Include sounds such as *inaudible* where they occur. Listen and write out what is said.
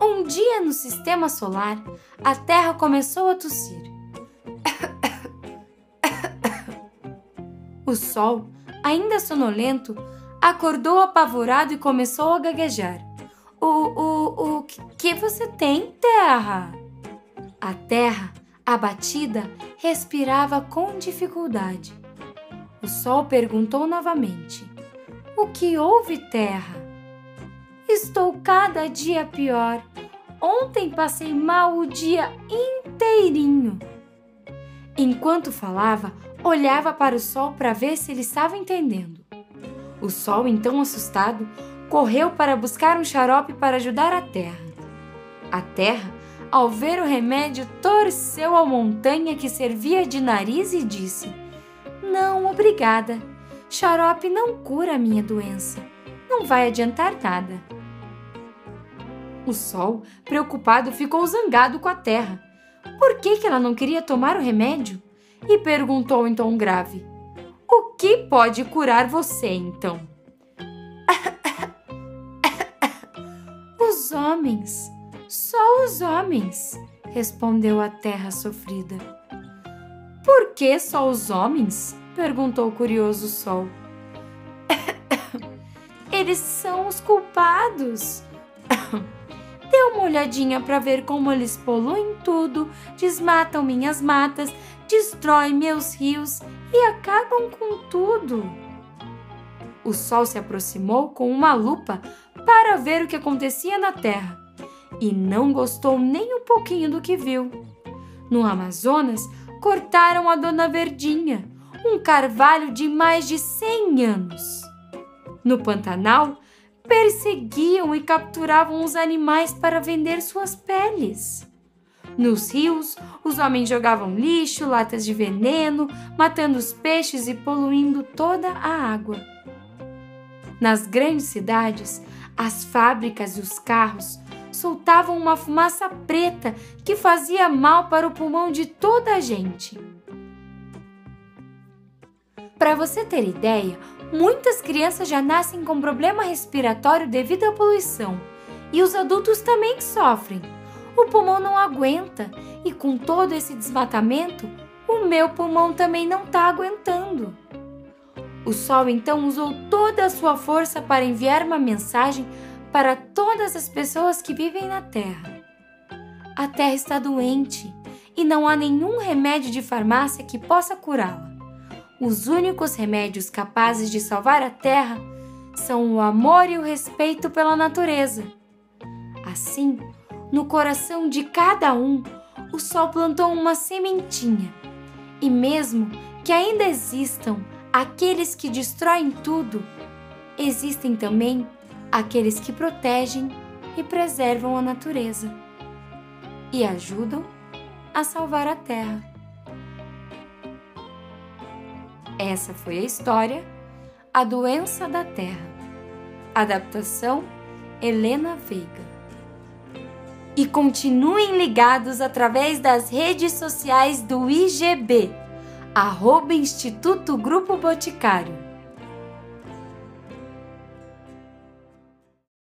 Um dia no sistema solar, a Terra começou a tossir. O Sol, ainda sonolento, acordou apavorado e começou a gaguejar. O, o, o que você tem, Terra? A Terra, abatida, respirava com dificuldade. O Sol perguntou novamente: O que houve, Terra? Estou cada dia pior. Ontem passei mal o dia inteirinho. Enquanto falava, olhava para o sol para ver se ele estava entendendo. O sol, então assustado, correu para buscar um xarope para ajudar a terra. A terra, ao ver o remédio, torceu a montanha que servia de nariz e disse: Não, obrigada. Xarope não cura a minha doença. Não vai adiantar nada. O sol, preocupado, ficou zangado com a terra. Por que, que ela não queria tomar o remédio? E perguntou em tom grave: O que pode curar você, então? *coughs* os homens, só os homens, respondeu a terra sofrida. Por que só os homens? perguntou o curioso sol. *coughs* Eles são os culpados. Uma olhadinha para ver como eles poluem tudo, desmatam minhas matas, destroem meus rios e acabam com tudo. O sol se aproximou com uma lupa para ver o que acontecia na terra e não gostou nem um pouquinho do que viu. No Amazonas, cortaram a Dona Verdinha, um carvalho de mais de 100 anos. No Pantanal, perseguiam e capturavam os animais para vender suas peles. Nos rios, os homens jogavam lixo, latas de veneno, matando os peixes e poluindo toda a água. Nas grandes cidades, as fábricas e os carros soltavam uma fumaça preta que fazia mal para o pulmão de toda a gente. Para você ter ideia, Muitas crianças já nascem com problema respiratório devido à poluição e os adultos também sofrem. O pulmão não aguenta e com todo esse desmatamento, o meu pulmão também não está aguentando. O Sol então usou toda a sua força para enviar uma mensagem para todas as pessoas que vivem na Terra. A Terra está doente e não há nenhum remédio de farmácia que possa curá-la. Os únicos remédios capazes de salvar a Terra são o amor e o respeito pela natureza. Assim, no coração de cada um, o Sol plantou uma sementinha. E mesmo que ainda existam aqueles que destroem tudo, existem também aqueles que protegem e preservam a natureza e ajudam a salvar a Terra. Essa foi a história A Doença da Terra. Adaptação Helena Veiga. E continuem ligados através das redes sociais do IGB, arroba Instituto Grupo Boticário.